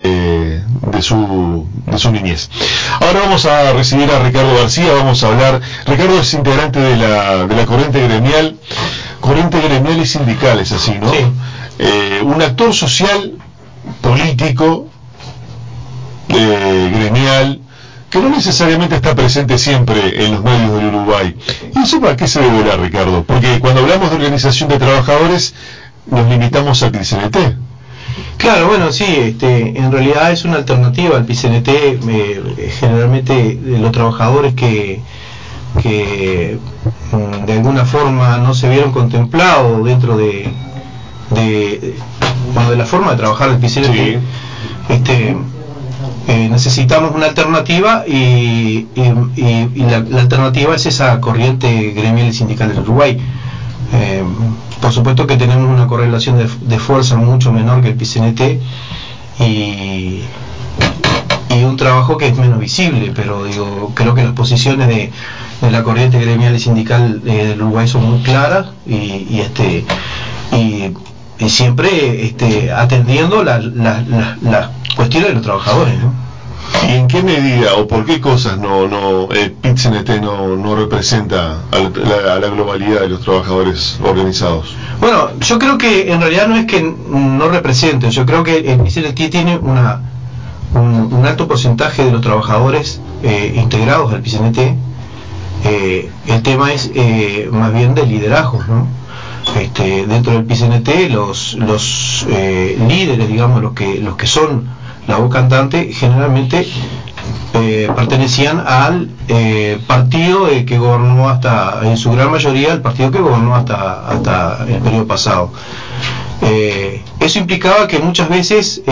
eh, de, su, de su niñez. Ahora vamos a recibir a Ricardo García, vamos a hablar. Ricardo es integrante de la, de la corriente gremial, corriente gremial y sindical, es así, ¿no? Eh, un actor social, político, eh, gremial, que no necesariamente está presente siempre en los medios del Uruguay. ¿Y eso para qué se deberá, Ricardo? Porque cuando hablamos de organización de trabajadores, nos limitamos al PCNT. Claro, bueno, sí, este, en realidad es una alternativa al PCNT, eh, generalmente los trabajadores que, que mm, de alguna forma no se vieron contemplados dentro de, de, bueno, de la forma de trabajar del PCNT, este, eh, necesitamos una alternativa y, la, alternativa es esa corriente gremial y sindical del Uruguay. Eh, por supuesto que tenemos una correlación de, fuerza mucho menor que el PCNT y, un trabajo que es menos visible, pero digo, creo que las posiciones de, la corriente gremial y sindical eh, del Uruguay son muy claras y, este siempre este, atendiendo las cuestiones de los trabajadores. ¿Y en qué medida o por qué cosas no, no pit no, representa a la, globalidad de los trabajadores organizados? Bueno, yo creo que en realidad no es que no represente, yo creo que el PIT tiene una, un, alto porcentaje de los trabajadores eh, integrados al PCNT. Eh, el tema es eh, más bien de liderazgo, ¿no? Este, dentro del PCNT los, los líderes, digamos, los que, los que son la voz cantante generalmente eh, pertenecían al eh, partido eh, que gobernó hasta, en su gran mayoría, el partido que gobernó hasta, hasta el periodo pasado. eso implicaba que muchas veces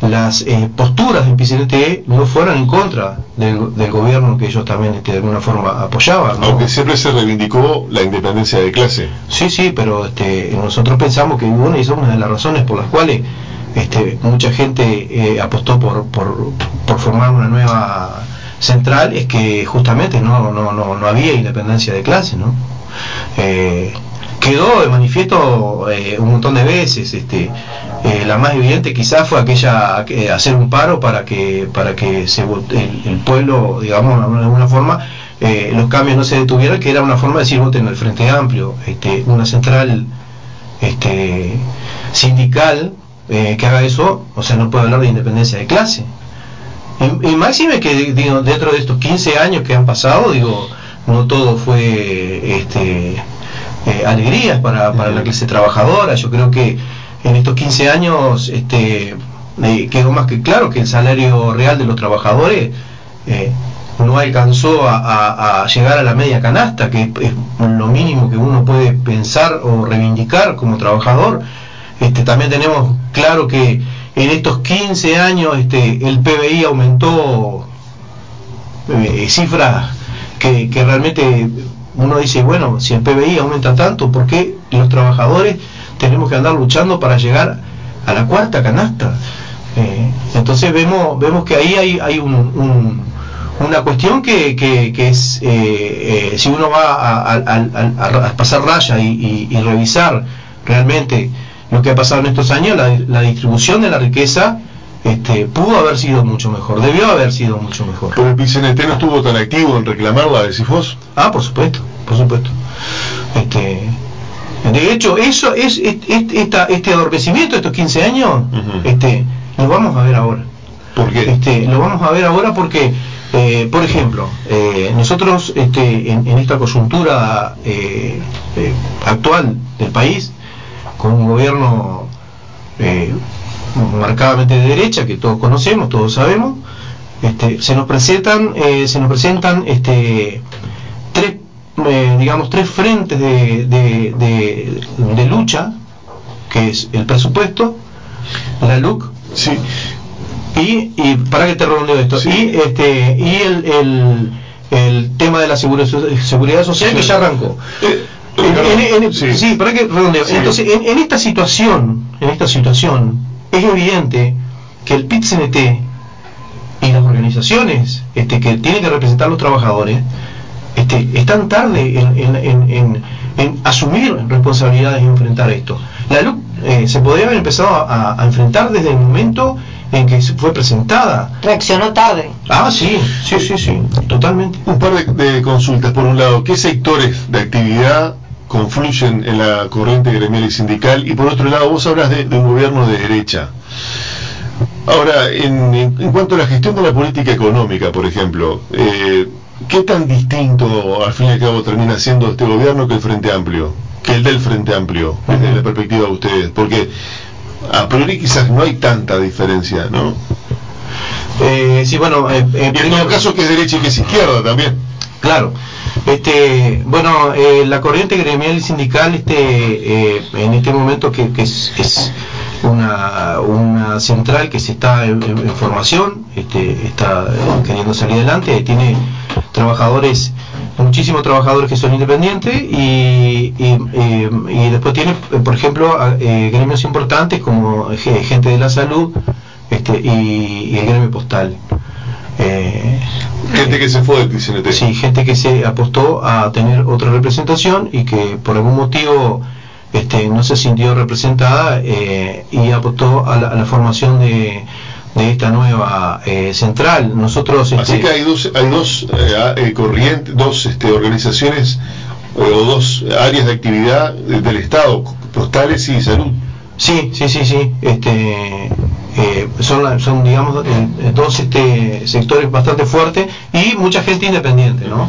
las posturas del PCNT no fueran en contra del, gobierno que ellos también este, de alguna forma apoyaban. Aunque siempre se reivindicó la independencia de clase. Sí, sí, pero este, nosotros pensamos que bueno, y es una de las razones por las cuales este, mucha gente eh, apostó por, por, formar una nueva central, es que justamente no, no, no, había independencia de clase, ¿no? Eh, quedó de manifiesto eh, un montón de veces, este, la más evidente quizás fue aquella hacer un paro para que para que se el, pueblo, digamos, de alguna forma los cambios no se detuvieran, que era una forma de decir voten el Frente Amplio, este, una central este, sindical eh, que haga eso, o sea, no puede hablar de independencia de clase. Y, y máxime que digo, dentro de estos 15 años que han pasado, digo, no todo fue este, eh, alegrías para, para, la clase trabajadora. Yo creo que en estos 15 años este, eh, quedó más que claro que el salario real de los trabajadores no alcanzó a, a, llegar a la media canasta, que es lo mínimo que uno puede pensar o reivindicar como trabajador este, también tenemos claro que en estos 15 años este, el PBI aumentó eh, cifras que, realmente uno dice, bueno, si el PBI aumenta tanto, ¿por qué los trabajadores tenemos que andar luchando para llegar a la cuarta canasta? Eh, entonces vemos, vemos que ahí hay, hay una cuestión que, que, es, eh, si uno va a, pasar raya y revisar realmente lo que ha pasado en estos años, la, distribución de la riqueza este, pudo haber sido mucho mejor, debió haber sido mucho mejor. ¿Pero el PCNT no estuvo tan activo en reclamar la de Cifos? Ah, por supuesto, por supuesto. Este, de hecho, eso es, este adormecimiento de estos 15 años, este, lo vamos a ver ahora. ¿Por qué? Este, lo vamos a ver ahora porque, eh, por ejemplo, eh, nosotros este, en, esta coyuntura eh, actual del país, con un gobierno eh, marcadamente de derecha que todos conocemos, todos sabemos, este, se nos presentan, eh, se nos presentan este, tres, eh, digamos, tres frentes de, de, lucha, que es el presupuesto, la LUC. Sí. Y, y para que te redondeo esto, Sí. y este y el, el, el tema de la seguridad social que Sí. ya arrancó. Eh, En- en- en- sí. sí. para que redondeo. Sí. Entonces, en, en esta situación, en esta situación, es evidente que el PIT-CNT y las organizaciones este, que tienen que representar a los trabajadores este, están tarde en, en- en- en- en asumir responsabilidades y enfrentar esto. La LUC eh, se podría haber empezado a, a enfrentar desde el momento en que se fue presentada. Reaccionó tarde. Ah, sí, sí, sí, sí, totalmente. Un par de, de consultas. Por un lado, ¿qué sectores de actividad confluyen en la corriente gremial y sindical? Y por otro lado, vos hablas de, de un gobierno de derecha. Ahora, en, en- cuanto a la gestión de la política económica, por ejemplo, eh, ¿qué tan distinto al fin y al cabo termina siendo este gobierno que el Frente Amplio? Que el del Frente Amplio, desde la perspectiva de ustedes. Porque a priori quizás no hay tanta diferencia, ¿no? Eh, sí, bueno, eh, Y en todo caso que es derecha y que es izquierda también. Claro. Este, bueno, eh, la corriente gremial y sindical este, eh, en este momento que, es, una, una central que se está en, formación, este, está queriendo salir adelante, tiene trabajadores, muchísimos trabajadores que son independientes y, eh, después tiene, por ejemplo, eh, gremios importantes como ge- gente de la salud este, y, y el gremio postal. Eh, Gente que se fue del PCNT. Sí, gente que se apostó a tener otra representación y que por algún motivo este, no se sintió representada eh, y apostó a la, a la formación de, de esta nueva eh, central. Nosotros Así este, que hay dos, hay dos eh, eh, corrientes, dos este, organizaciones eh, o dos áreas de actividad de- del Estado, postales y salud. Sí, sí, sí, sí. Este, eh, son, son, digamos, eh, dos este, sectores bastante fuertes y mucha gente independiente, ¿no?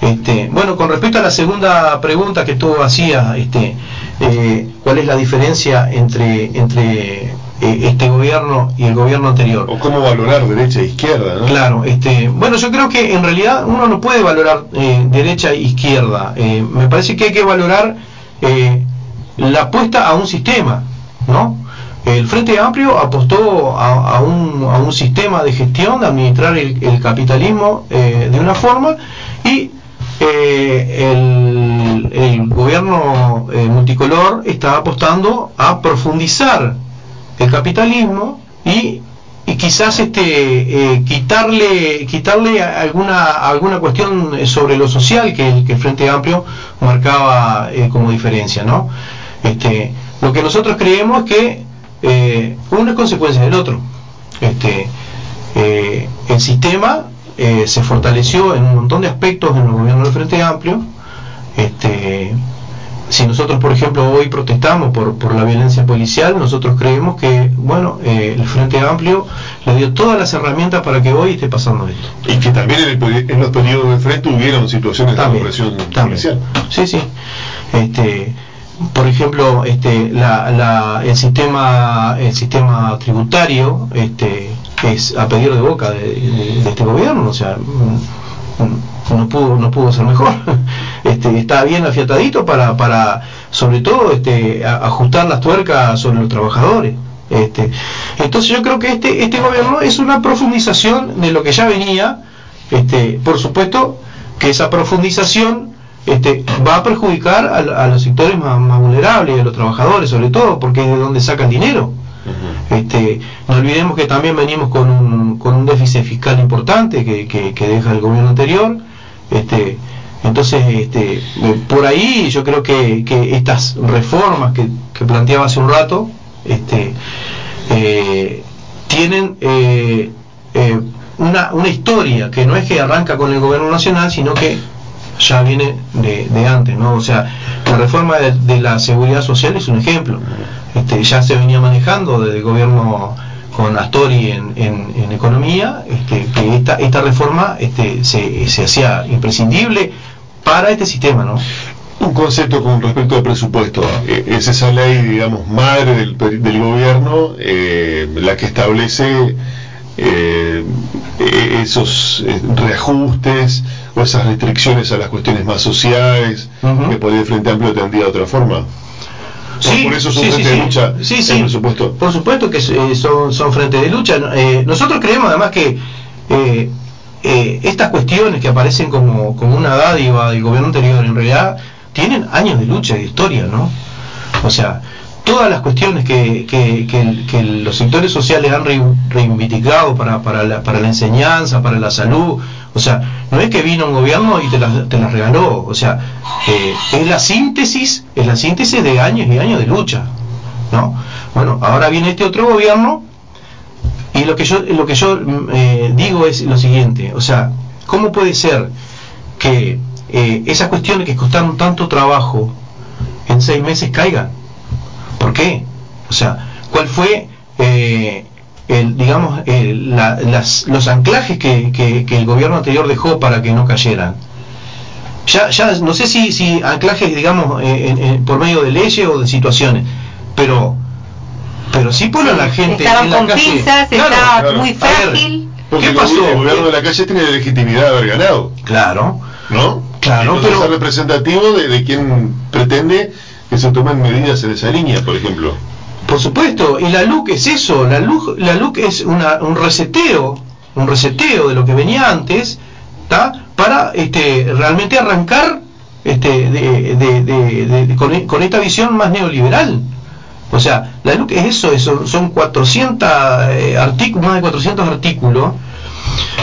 Este, bueno, con respecto a la segunda pregunta que tú hacías, este, eh, ¿cuál es la diferencia entre, entre eh, este gobierno y el gobierno anterior? O cómo valorar derecha e izquierda, ¿no? Claro, este, bueno, yo creo que en realidad uno no puede valorar eh, derecha e izquierda. Eh, me parece que hay que valorar eh, la apuesta a un sistema, ¿no? El Frente Amplio apostó a, un, sistema de gestión, de administrar el, capitalismo eh, de una forma y eh, el, gobierno eh, multicolor está apostando a profundizar el capitalismo y, quizás este quitarle quitarle alguna alguna cuestión sobre lo social que el, Frente Amplio marcaba como diferencia no este lo que nosotros creemos que eh, es consecuencia del otro este eh, el sistema eh, se fortaleció en un montón de aspectos en el gobierno del Frente Amplio este si nosotros, por ejemplo, hoy protestamos por, por la violencia policial, nosotros creemos que, bueno, eh, el Frente Amplio le dio todas las herramientas para que hoy esté pasando esto. Y que también en, el en los periodos de frente hubieron situaciones de También, represión también. policial. Sí, sí. Este, por ejemplo, este, la, la- el sistema, el sistema tributario, este, es a pedir de boca de, este gobierno, o sea, mm, no pudo, no pudo ser mejor. Este, está bien afiatadito para, para, sobre todo, este, ajustar las tuercas sobre los trabajadores. Este, entonces yo creo que este, este gobierno es una profundización de lo que ya venía, este, por supuesto que esa profundización este, va a perjudicar a, a los sectores más, más vulnerables, a los trabajadores sobre todo, porque es de donde sacan dinero. Este, no olvidemos que también venimos con un, con un déficit fiscal importante que, que- que deja el gobierno anterior. Este, entonces, este, por ahí yo creo que, que estas reformas que, que planteaba hace un rato este, eh, tienen eh, eh, una, una historia que no es que arranca con el gobierno nacional, sino que ya viene de, de antes, ¿no? O sea, la reforma de, la seguridad social es un ejemplo. Este, ya se venía manejando desde el gobierno con Astori en, economía, este, que esta, esta reforma este, se, se hacía imprescindible para este sistema, ¿no? Un concepto con respecto al presupuesto. Eh, es esa ley, digamos, madre del, del gobierno, eh, la que establece eh, eh, esos eh, reajustes o esas restricciones a las cuestiones más sociales Ujú. que por el Frente Amplio tendría de otra forma. Sí, por eso son sí, frente sí, de lucha el presupuesto. Por supuesto que eh, son, son frente de lucha. Eh, nosotros creemos además que eh, eh, estas cuestiones que aparecen como, como una dádiva del gobierno anterior en realidad tienen años de lucha y de historia, ¿no? O sea, todas las cuestiones que, los sectores sociales han re- reivindicado para, la, enseñanza, para la salud, o sea, no es que vino un gobierno y te las, te las regaló, o sea, eh, es la síntesis, es la síntesis de años y años de lucha, ¿no? Bueno, ahora viene este otro gobierno y lo que yo, lo que yo eh, digo es lo siguiente, o sea, ¿cómo puede ser que eh, esas cuestiones que costaron tanto trabajo en seis meses caigan? ¿Por qué? O sea, ¿cuál fue, eh, el, digamos, el- la- las- los anclajes que, que- que el gobierno anterior dejó para que no cayeran? Ya, ya no sé si, si anclajes, digamos, eh, por medio de leyes o de situaciones, pero pero sí ponen a la gente Estaban en la con calle. pinzas, Claro, estaba claro. muy ver, frágil. Porque ¿Qué el pasó? el gobierno de la calle tiene legitimidad de haber ganado, Claro, ¿no? Claro, Entonces pero- es representativo de, de quien pretende que se tomen medidas en esa línea, por ejemplo. Por supuesto, y la LUC es eso, la LUC, la LUC es una, un reseteo, un reseteo de lo que venía antes, ¿tá? para este, realmente arrancar este, de, de- con, esta visión más neoliberal. O sea, la LUC es eso, eso son 400 eh, artículos, más de 400 artículos,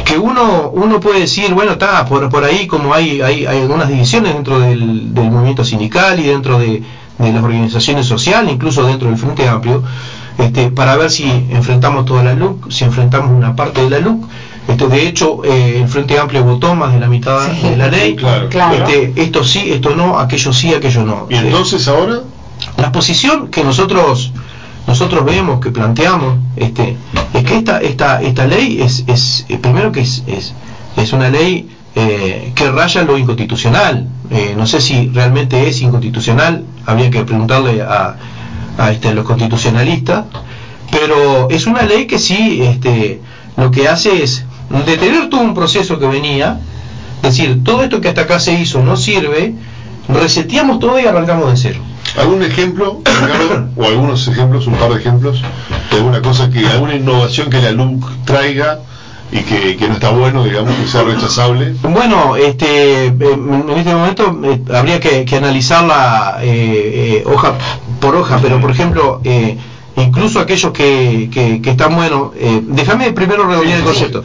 que uno uno puede decir, bueno, está por, por ahí como hay, hay, hay algunas divisiones dentro del, del movimiento sindical y dentro de, de las organizaciones sociales, incluso dentro del Frente Amplio, este, para ver si enfrentamos toda la LUC, si enfrentamos una parte de la LUC. Este, de hecho, eh, el Frente Amplio votó más de la mitad Sí, de la ley. claro, claro. Este, esto sí, esto no, aquello sí, aquello no. Y entonces ahora, La posición que nosotros nosotros vemos, que planteamos, este, es que esta esta esta ley es, es eh, primero que es, es, es una ley eh, que raya lo inconstitucional. Eh, no sé si realmente es inconstitucional, habría que preguntarle a, a, este, los constitucionalistas, pero es una ley que sí este, lo que hace es detener todo un proceso que venía, es decir, todo esto que hasta acá se hizo no sirve, reseteamos todo y arrancamos de cero. ¿Algún ejemplo, Ricardo, o algunos ejemplos, un par de ejemplos, de alguna cosa que, alguna innovación que la LUC traiga y que, que no está bueno, digamos, que sea rechazable? Bueno, este, eh, en este momento eh, habría que, que analizarla eh, eh, hoja por hoja, pero por ejemplo, incluso aquellos que, que, que están buenos, déjame primero redondear el concepto.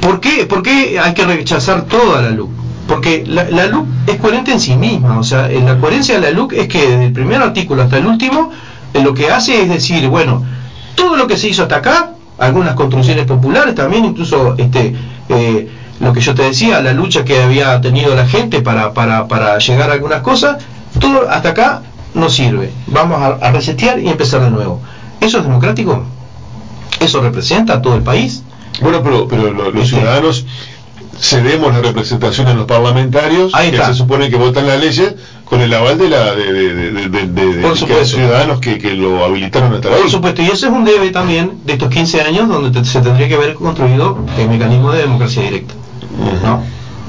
¿Por qué, ¿Por qué hay que rechazar toda la LUC? Porque la, la LUC es coherente en sí misma, o sea, en la coherencia de la LUC es que desde el primer artículo hasta el último, eh, lo que hace es decir, bueno, todo lo que se hizo hasta acá, algunas construcciones populares también, incluso este eh, lo que yo te decía, la lucha que había tenido la gente para, para, para llegar a algunas cosas, todo hasta acá no sirve. Vamos a, a resetear y empezar de nuevo. ¿Eso es democrático? ¿Eso representa a todo el país? Bueno, pero, pero lo- los Este. ciudadanos cedemos la representación a los parlamentarios Ahí que está. se supone que votan las leyes con el aval de la de, Por los ciudadanos que, que lo habilitaron a estar ahí. Por supuesto, y eso es un debe también de estos 15 años donde te- se tendría que haber construido el mecanismo de democracia directa. ¿no?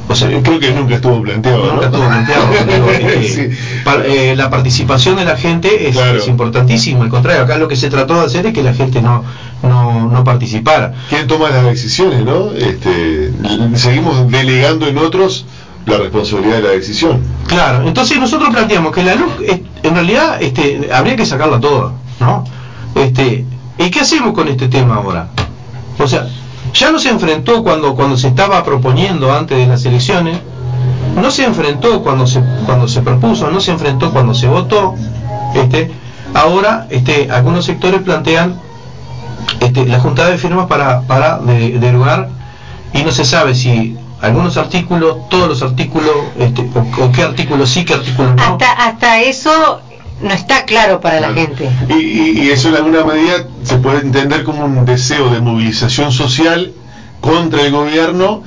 O sea, creo que nunca estuvo planteado, ¿no? estuvo planteado. eh, Sí. eh, la participación de la gente es, Claro. es importantísima. Al contrario, acá lo que se trató de hacer es que la gente no, no, no participara. ¿Quién toma las decisiones, no? Este, seguimos delegando en otros la responsabilidad de la decisión. Claro, entonces nosotros planteamos que la luz, eh, en realidad, este, habría que sacarla toda, ¿no? Este, ¿Y qué hacemos con este tema ahora? O sea, ya no se enfrentó cuando, cuando se estaba proponiendo antes de las elecciones, no se enfrentó cuando se, cuando se propuso, no se enfrentó cuando se votó, este, ahora este, algunos sectores plantean este, la juntada de firmas para, para de- derogar y no se sabe si algunos artículos, todos los artículos, este, o, qué artículos sí, qué artículos no. Hasta eso no está claro para la gente. Y, y- y eso en alguna medida se puede entender como un deseo de movilización social contra el gobierno,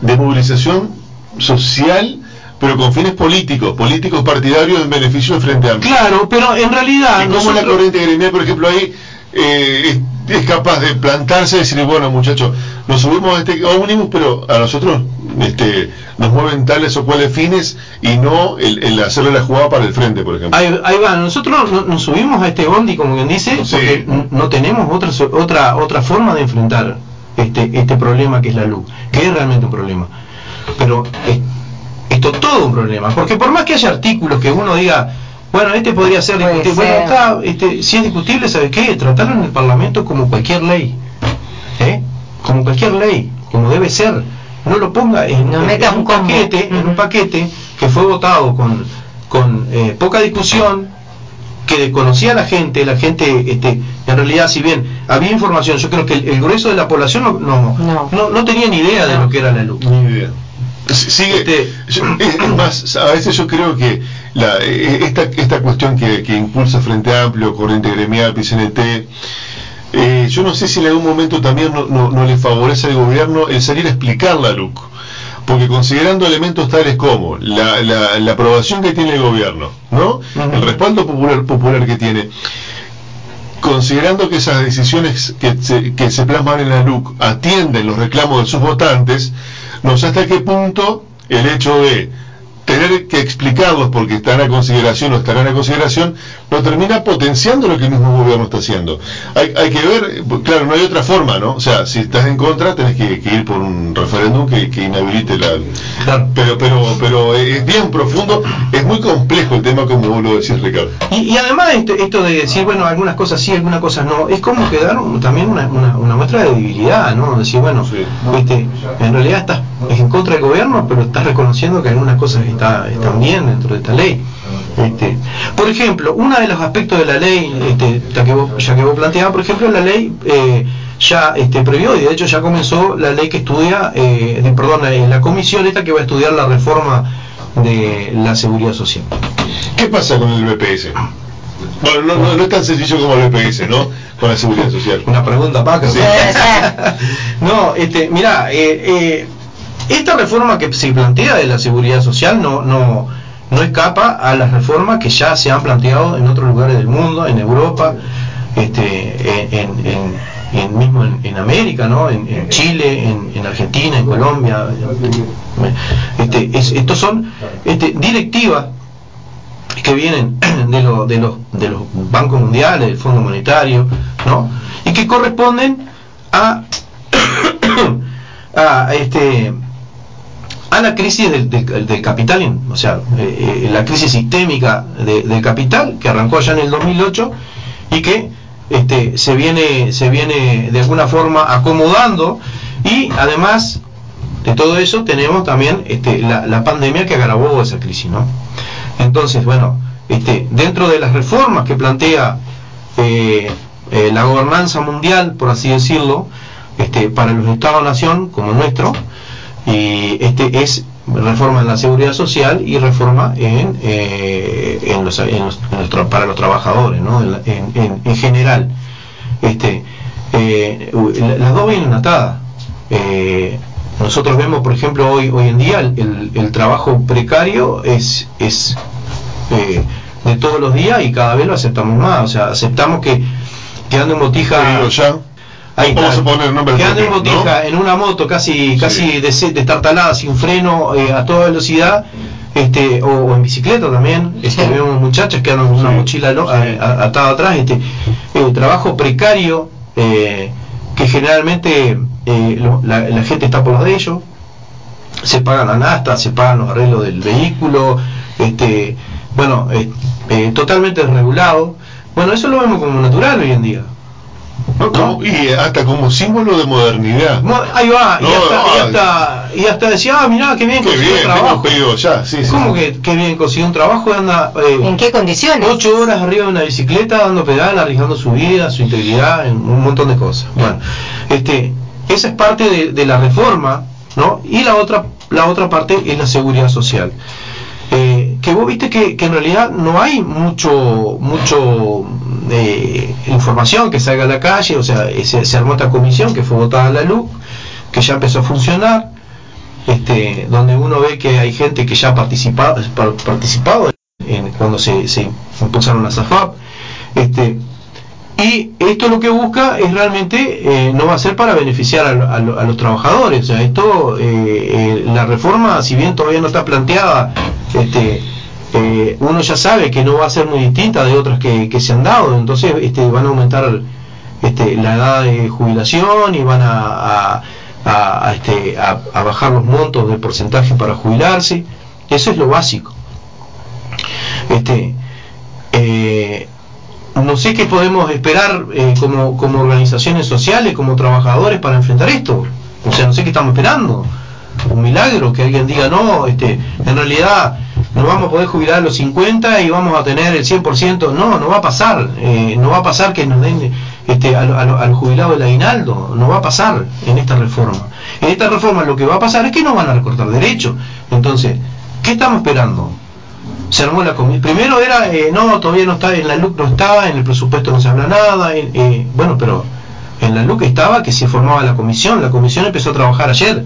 de movilización social, pero con fines políticos, políticos partidarios en beneficio del Frente Amplio. Claro, pero en realidad ¿Y cómo la corriente gremial, por ejemplo, ahí eh, es, es capaz de plantarse y decir, bueno, muchachos, nos subimos a este ómnibus, pero a nosotros este, nos mueven tales o cuales fines y no el, hacerle la jugada para el frente, por ejemplo. Ahí, va, nosotros nos, subimos a este bondi, como quien dice, porque no tenemos otra, otra, otra forma de enfrentar este, este problema que es la luz, que es realmente un problema. Pero esto es todo un problema, porque por más que haya artículos que uno diga, bueno, este podría ser discutible. Bueno, está, este, si es discutible, ¿sabe qué? Tratarlo en el Parlamento como cualquier ley. ¿eh? Como cualquier ley, como debe ser. No lo ponga en, un, paquete, en un paquete que fue votado con, con eh, poca discusión, que desconocía la gente, la gente, este, en realidad, si bien había información, yo creo que el, grueso de la población no, no, no. no, tenía ni idea de lo que era la luz. Ni idea. Sigue, este, es más, a veces yo creo que la, e, esta, esta cuestión que, que impulsa Frente Amplio, Corriente Gremial, PCNT, eh, yo no sé si en algún momento también no, no, le favorece al gobierno el salir a explicar la LUC, porque considerando elementos tales como la, la, aprobación que tiene el gobierno, ¿no? el respaldo popular, popular que tiene, considerando que esas decisiones que se, que se plasman en la LUC atienden los reclamos de sus votantes, no sé hasta qué punto el hecho de tener que explicarlos porque están a consideración o estarán a consideración, lo termina potenciando lo que el mismo gobierno está haciendo. Hay, hay que ver, claro, no hay otra forma, ¿no? O sea, si estás en contra, tenés que, ir por un referéndum que, inhabilite la... Pero, pero, pero es bien profundo, es muy complejo el tema, como vos lo decís, Ricardo. Y, además esto, de decir, bueno, algunas cosas sí, algunas cosas no, es como que dar también una, una, muestra de debilidad, ¿no? Decir, bueno, este, en realidad estás en contra del gobierno, pero estás reconociendo que algunas cosas está, están bien dentro de esta ley. Este, por ejemplo, uno de los aspectos de la ley, este, ya, que vos, ya que vos planteabas, por ejemplo, la ley eh, ya este, previó, y de hecho ya comenzó la ley que estudia, eh, perdón, la comisión esta que va a estudiar la reforma de la seguridad social. ¿Qué pasa con el BPS? Bueno, no, no, es tan sencillo como el BPS, ¿no? Con la seguridad social. Una pregunta, Paco. no, este, mira, eh, eh esta reforma que se plantea de la seguridad social no, no, no escapa a las reformas que ya se han planteado en otros lugares del mundo, en Europa, este, en, en, mismo en, América, ¿no? en, Chile, en, Argentina, en Colombia. Este, estos son este, directivas que vienen de, lo, de, los, de los bancos mundiales, del Fondo Monetario, ¿no? y que corresponden a, a este a la crisis del, del, capital, o sea, eh, eh, la crisis sistémica del capital que arrancó allá en el 2008 y que este, se, viene, se viene de alguna forma acomodando y además de todo eso tenemos también este, la, pandemia que agravó esa crisis. ¿no? Entonces, bueno, este, dentro de las reformas que plantea eh, la gobernanza mundial, por así decirlo, para los Estados-nación como nuestro, y este es reforma en la seguridad social y reforma en, eh, en, los, para los trabajadores ¿no? en, en, general. Este eh, las dos vienen atadas. Eh, nosotros vemos por ejemplo hoy hoy en día el, el, trabajo precario es es de todos los días y cada vez lo aceptamos más. O sea aceptamos que quedando en botija Ahí el nombre que anda en botija en una moto casi casi destartalada, sin freno, eh, a toda velocidad, este, o, en bicicleta también, este, vemos muchachas que andan con una mochila atada atrás, este, eh, trabajo precario, eh, que generalmente la, gente está por los de ellos, se pagan la nasta, se pagan los arreglos del vehículo, este, bueno, totalmente desregulado. Bueno, eso lo vemos como natural hoy en día y hasta como símbolo de modernidad. ahí va, y, hasta, y, hasta, decía, ah, mirá, qué bien consiguió un trabajo. Ya, sí, ¿Cómo que qué bien consiguió un trabajo? Anda, eh, ¿En qué condiciones? Ocho horas arriba de una bicicleta, dando pedal, arriesgando su vida, su integridad, en un montón de cosas. Bueno, este, esa es parte de, de la reforma, ¿no? Y la otra, la otra parte es la seguridad social. Eh, que vos viste que, en realidad no hay mucho mucho eh, información que salga a la calle, o sea, se, armó esta comisión que fue votada a la luz, que ya empezó a funcionar, este, donde uno ve que hay gente que ya ha participado, en, cuando se, se impulsaron las AFAP, este, y esto lo que busca es realmente, eh, no va a ser para beneficiar a, los trabajadores. O sea, esto, eh, eh, la reforma, si bien todavía no está planteada, este, uno ya sabe que no va a ser muy distinta de otras que, se han dado. Entonces, este, van a aumentar este, la edad de jubilación y van a, este, a, bajar los montos de porcentaje para jubilarse. Eso es lo básico. Este, no sé qué podemos esperar eh, como organizaciones sociales, como trabajadores para enfrentar esto. O sea, no sé qué estamos esperando. Un milagro que alguien diga, no, este, en realidad nos vamos a poder jubilar a los 50 y vamos a tener el 100%. No, no va a pasar. Eh, no va a pasar que nos den este, al, al, jubilado del aguinaldo. No va a pasar en esta reforma. En esta reforma lo que va a pasar es que no van a recortar derechos. Entonces, ¿qué estamos esperando? se armó la comisión. Primero era, eh, no, todavía no está, en la LUC no está, en el presupuesto no se habla nada, eh, bueno, pero en la LUC estaba que se formaba la comisión, la comisión empezó a trabajar ayer.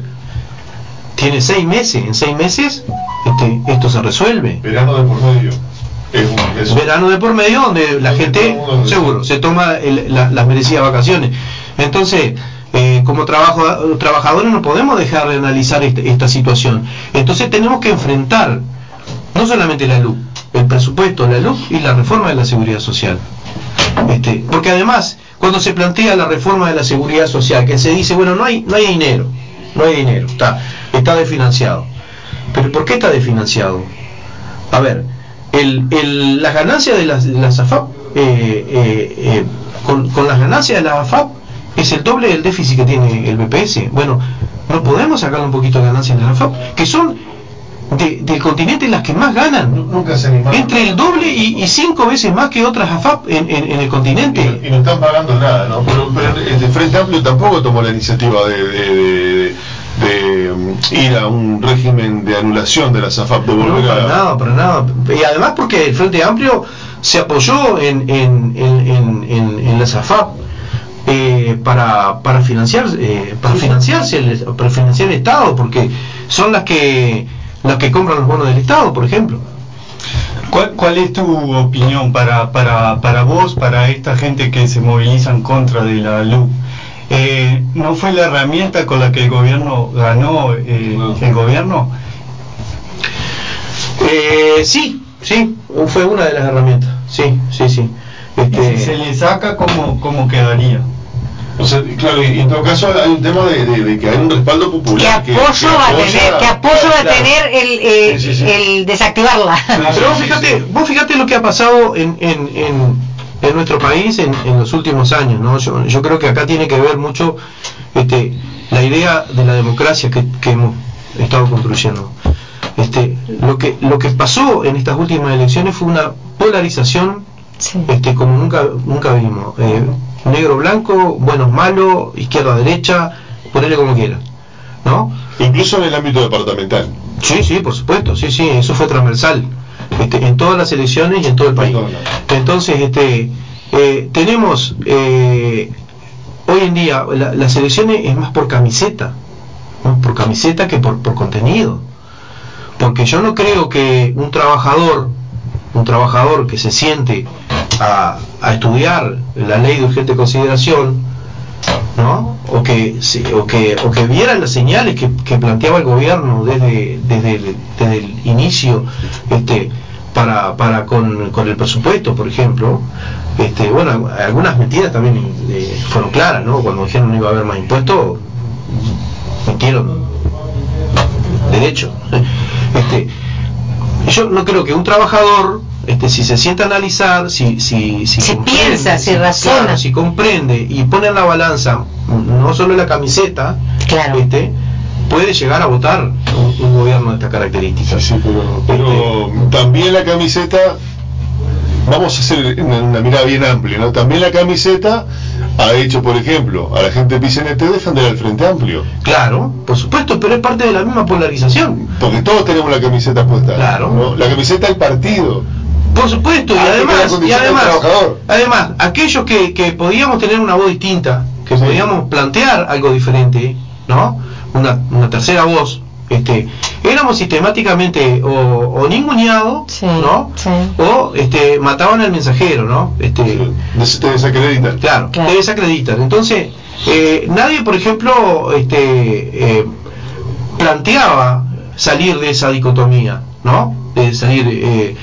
Tiene seis meses, en seis meses este, esto se resuelve. Verano de por medio. Verano de por medio donde la gente, seguro, se toma las merecidas vacaciones. Entonces, eh, como trabajo, trabajadores no podemos dejar de analizar este, esta situación. Entonces tenemos que enfrentar no solamente la luz, el presupuesto, la luz y la reforma de la seguridad social. Este, porque además, cuando se plantea la reforma de la seguridad social, que se dice, bueno, no hay, no hay dinero, no hay dinero, está, está desfinanciado. Pero ¿por qué está desfinanciado? A ver, el, las ganancias de las, de AFAP, eh, eh, eh, con, con, las ganancias de la AFAP, es el doble del déficit que tiene el BPS. Bueno, no podemos sacarle un poquito de ganancias de la AFAP, que son del continente las que más ganan. Nunca se Entre el doble y, cinco veces más que otras AFAP en, en, el continente. Y, no están pagando nada, ¿no? Pero, el Frente Amplio tampoco tomó la iniciativa de, de, mm, ir a un régimen de anulación de las AFAP, de volver no, para nada, para nada. Y además porque el Frente Amplio se apoyó en, en, en, en las AFAP. Eh, para, para financiar eh, para financiarse para financiar el Estado porque son las que las que compran los bonos del Estado, por ejemplo. ¿Cuál, ¿Cuál, es tu opinión para, para, para vos, para esta gente que se moviliza en contra de la luz? Eh, ¿No fue la herramienta con la que el gobierno ganó eh, el gobierno? Eh, sí, sí, fue una de las herramientas, sí, sí, sí. Este... si se le saca, ¿cómo, cómo quedaría? O sea, claro, y en todo caso hay un tema de, que hay un respaldo popular. ¿Qué apoyo va a tener, que apoyo va a tener el, eh, el desactivarla? Pero vos fíjate, vos fíjate lo que ha pasado en, en, en, nuestro país en, en, los últimos años, ¿no? Yo, yo, creo que acá tiene que ver mucho este, la idea de la democracia que, que hemos estado construyendo. Este, lo que lo que pasó en estas últimas elecciones fue una polarización este, como nunca nunca vimos. Eh, negro blanco, bueno malo, izquierda derecha, ponerle como quiera, ¿no? Incluso en el ámbito departamental. Sí, sí, por supuesto, sí, sí, eso fue transversal, este, en todas las elecciones y en todo el país. Entonces, este, eh, tenemos eh, hoy en día las elecciones es más por camiseta, por camiseta que por, por contenido, porque yo no creo que un trabajador, un trabajador que se siente a, estudiar la ley de urgente consideración, ¿no? O que, o que, o que vieran las señales que, planteaba el gobierno desde, desde, el, inicio este, para, para con, con, el presupuesto, por ejemplo. Este, bueno, algunas mentiras también eh, fueron claras, ¿no? Cuando dijeron no iba a haber más impuestos, mintieron derecho. Este, yo no creo que un trabajador este, si se siente a analizar, si, si, si, piensa, si razona, si comprende y pone en la balanza no solo la camiseta, este, puede llegar a votar un, gobierno de esta característica. Sí, pero, este, también la camiseta, vamos a hacer una, mirada bien amplia, ¿no? También la camiseta ha hecho, por ejemplo, a la gente de PCNT defender al Frente Amplio. Claro, por supuesto, pero es parte de la misma polarización. Porque todos tenemos la camiseta puesta. Claro. La camiseta del partido. Por supuesto, y además, y además, además, aquellos que, que podíamos tener una voz distinta, que podíamos plantear algo diferente, ¿no? Una, una tercera voz, este, éramos sistemáticamente o, o ninguneados, Sí, ¿no? sí. O este, mataban al mensajero, ¿no? Este, Te desacreditan. Claro, Claro. te desacreditan. Entonces, eh, nadie, por ejemplo, este, eh, planteaba salir de esa dicotomía, ¿no? De salir. eh,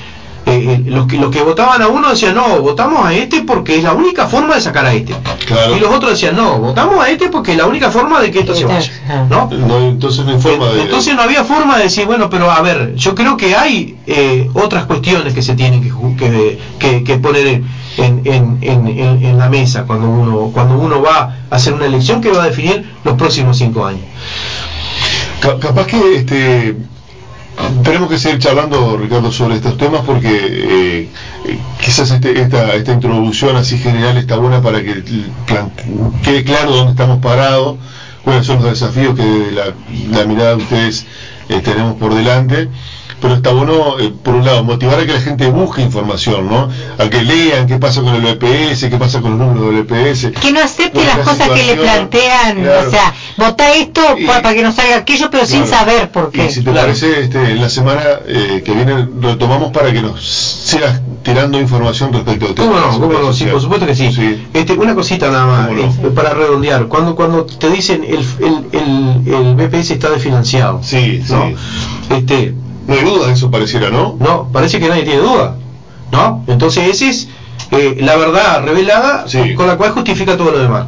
eh, eh, los, que, los que votaban a uno decían, no, votamos a este porque es la única forma de sacar a este. Claro. Y los otros decían, no, votamos a este porque es la única forma de que esto se vaya. ¿no? No, entonces no hay forma de. Entonces no había forma de decir, bueno, pero a ver, yo creo que hay eh, otras cuestiones que se tienen que, que, que- que poner en, en, en, en- en la mesa cuando uno, cuando uno va a hacer una elección que va a definir los próximos cinco años. Ca- capaz que este tenemos que seguir charlando Ricardo sobre estos temas porque eh, quizás este- esta, esta introducción así general está buena para que quede claro dónde estamos parados cuáles son los desafíos que la, la mirada de ustedes eh, tenemos por delante pero está bueno, eh, por un lado, motivar a que la gente busque información, ¿no? A que lean qué pasa con el BPS, qué pasa con los números del BPS. Que no acepte las la cosas que le plantean, Claro. o sea, vota esto Y- para que no salga aquello, pero sin saber por qué. Y si te Claro. parece, este, en la semana eh, que viene retomamos para que nos sigas tirando información respecto a ¿Cómo no? ¿Cómo no? Sí, por supuesto que sí. Sí. Este, una cosita nada más, eh, para redondear. Cuando cuando te dicen el, el, el, el BPS está desfinanciado, Sí, ¿no? sí. Este, No hay duda de eso pareciera, ¿no? No, parece que nadie tiene duda, ¿no? Entonces esa es eh, la verdad revelada Sí. con la cual justifica todo lo demás.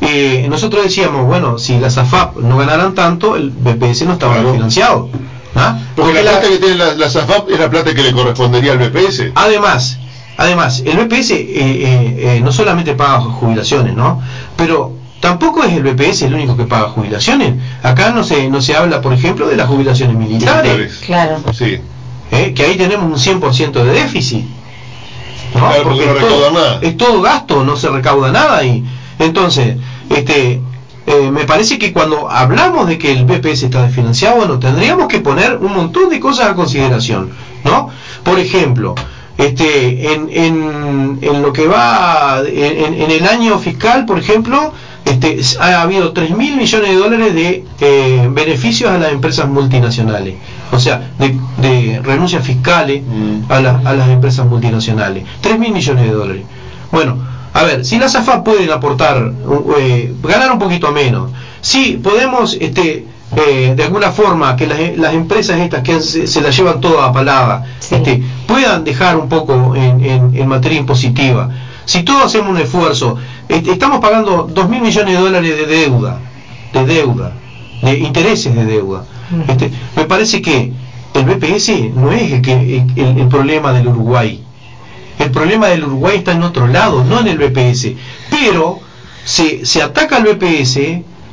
Eh, nosotros decíamos, bueno, si las AFAP no ganaran tanto, el BPS no estaba Claro. financiado. ¿ah? Porque, la la- plata que tiene la, SAFAP es la plata que le correspondería al BPS. Además, además, el BPS eh, eh, eh, no solamente paga jubilaciones, ¿no? Pero tampoco es el BPS el único que paga jubilaciones. Acá no se, no se habla, por ejemplo, de las jubilaciones militares. Militares. Claro. Sí. ¿eh? que ahí tenemos un 100% de déficit. ¿no? Claro, porque no es recauda todo, nada. es todo gasto, no se recauda nada. Y entonces, este, eh, me parece que cuando hablamos de que el BPS está desfinanciado, bueno, tendríamos que poner un montón de cosas a consideración, ¿no? Por ejemplo, este, en, en, en lo que va en, en el año fiscal, por ejemplo, este, ha habido 3 mil millones de dólares de eh, beneficios a las empresas multinacionales, o sea, de, de renuncias fiscales Mm. a, la- a las empresas multinacionales. 3 mil millones de dólares. Bueno, a ver, si las AFAP pueden aportar, eh, ganar un poquito menos, si podemos, este, eh, de alguna forma, que las, las empresas estas que se, se las llevan todas a palada, Sí. este, puedan dejar un poco en, en- en materia impositiva. Si todos hacemos un esfuerzo, estamos pagando 2 mil millones de dólares de deuda, de deuda, de intereses de deuda. Este, me parece que el BPS no es el, que, el, el problema del Uruguay. El problema del Uruguay está en otro lado, no en el BPS. Pero se, se ataca al BPS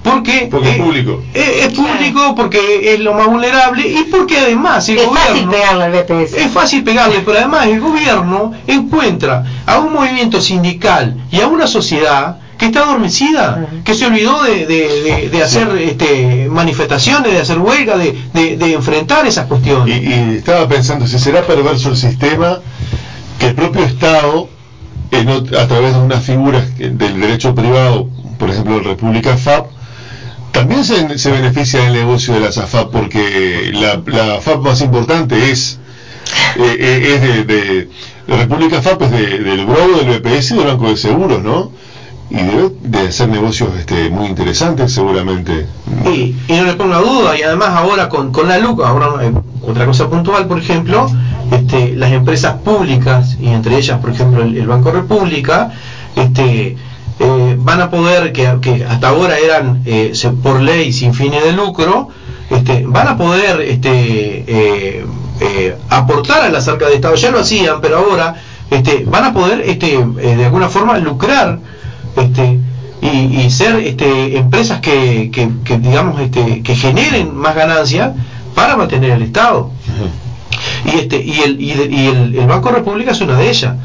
porque, Porque es público. Es, es público porque es lo más vulnerable y porque además el Es fácil gobierno pegarle al BPS. es fácil pegarle, pero además el gobierno encuentra a un movimiento sindical y a una sociedad que está adormecida, que se olvidó de, de- de- de hacer este, manifestaciones, de hacer huelga, de, de- de enfrentar esas cuestiones. y estaba pensando, si será perverso el sistema que el propio Estado, en a través de unas figuras que- del derecho privado, por ejemplo, el República FAP, también se, se beneficia del negocio de las AFAP porque la, la más importante es eh, eh, de, la República FAP es de- del Grobo, del BPS y del Banco de Seguros, ¿no? Y debe de hacer negocios este, muy interesantes seguramente. Y, y no le ponga duda, y además ahora con, con la LUC, ahora eh, otra cosa puntual, por ejemplo, este, las empresas públicas, y entre ellas, por ejemplo, el, el Banco República, este, eh, van a poder, que, que hasta ahora eran eh, por ley sin fines de lucro, este, van a poder este, eh, eh, aportar a las arcas de Estado, ya lo hacían, pero ahora este, van a poder este, de alguna forma lucrar este, y, y ser este, empresas que, que, que, digamos este, que generen más ganancias para mantener el Estado. Y este y el y, el, y el- el Banco República es una de ellas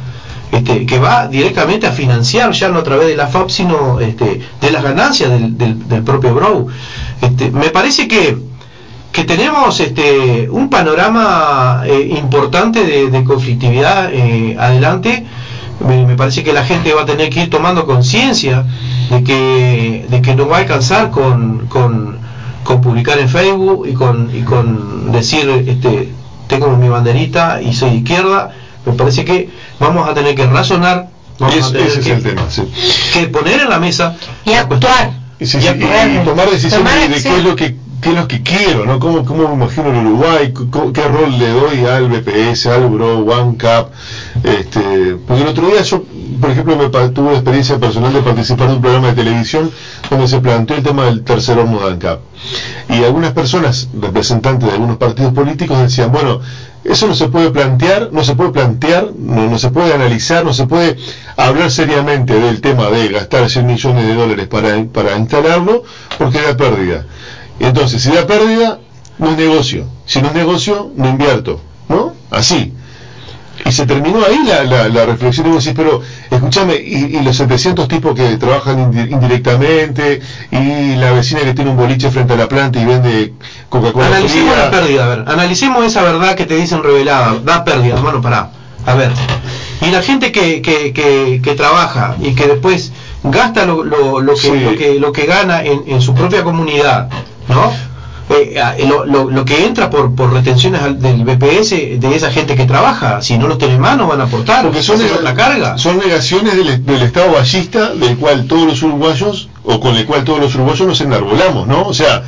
este, que va directamente a financiar ya no a través de la FAP sino este, de las ganancias del, del, del propio Brow este, me parece que que tenemos este, un panorama eh, importante de, conflictividad eh, adelante. Me, me parece que la gente va a tener que ir tomando conciencia de que, de que no va a alcanzar con, con, con publicar en Facebook y con, y con decir, este, tengo mi banderita y soy izquierda, me parece que vamos a tener que razonar, vamos Es- a tener ese es que, el tema, sí. que poner en la mesa Y la actuar. Y, sí, Y actuar. tomar decisiones Tomar de, de qué es lo que qué es lo que quiero, ¿no? ¿Cómo, cómo me imagino el Uruguay? ¿Cómo- ¿Qué rol le doy al BPS, al Bro, One Cup? Este, porque el otro día yo, por ejemplo, me pa- tuve la experiencia personal de participar de un programa de televisión donde se planteó el tema del tercer de ANCAP. Y algunas personas, representantes de algunos partidos políticos, decían, bueno, eso no se puede plantear, no se puede plantear, no, no se puede analizar, no se puede hablar seriamente del tema de gastar 100 millones de dólares para, para instalarlo, porque da pérdida. Entonces, si da pérdida, no es negocio. Si no es negocio, no invierto. ¿No? Así. Y se terminó ahí la, la, la reflexión y vos decís, pero escúchame, y, y los 700 tipos que trabajan indi- indirectamente, y la vecina que tiene un boliche frente a la planta y vende Coca-Cola Analicemos la pérdida, a ver, analicemos esa verdad que te dicen revelada, da pérdida, hermano, pará. A ver, y la gente que, que, que, que trabaja y que después gasta lo, lo, lo, que, Sí. lo, que, lo que gana en, en su propia comunidad, ¿no? Eh, lo, lo, lo que entra por, por retenciones del BPS de esa gente que trabaja, si no los mano van a aportar, Porque son, otra carga. son negaciones del, del Estado ballista del cual todos los uruguayos, o con el cual todos los uruguayos nos enarbolamos, ¿no? O sea,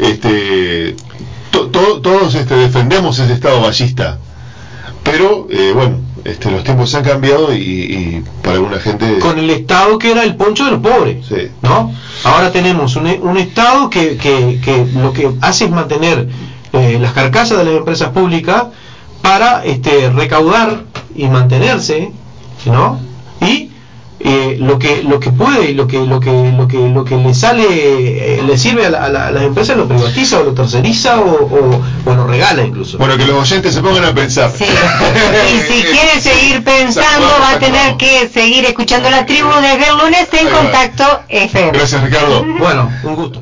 este, to- to- todos este, defendemos ese Estado ballista, pero eh, bueno, este, los tiempos han cambiado y, y para alguna gente... con el Estado que era el poncho de los pobres. Sí. ¿no? Ahora tenemos un, un Estado que, que, que lo que hace es mantener eh, las carcasas de las empresas públicas para este, recaudar y mantenerse, ¿no? Eh, lo que lo que puede y lo que lo que lo que lo que le sale eh, le sirve a, la- a la- a las empresas lo privatiza o lo terceriza o, o- o lo regala incluso. Bueno, que los oyentes se pongan a pensar. Sí. Y si quiere seguir pensando, va a tener que seguir escuchando la tribu desde el lunes en. Contacto FM. Gracias, Ricardo. Bueno, un gusto.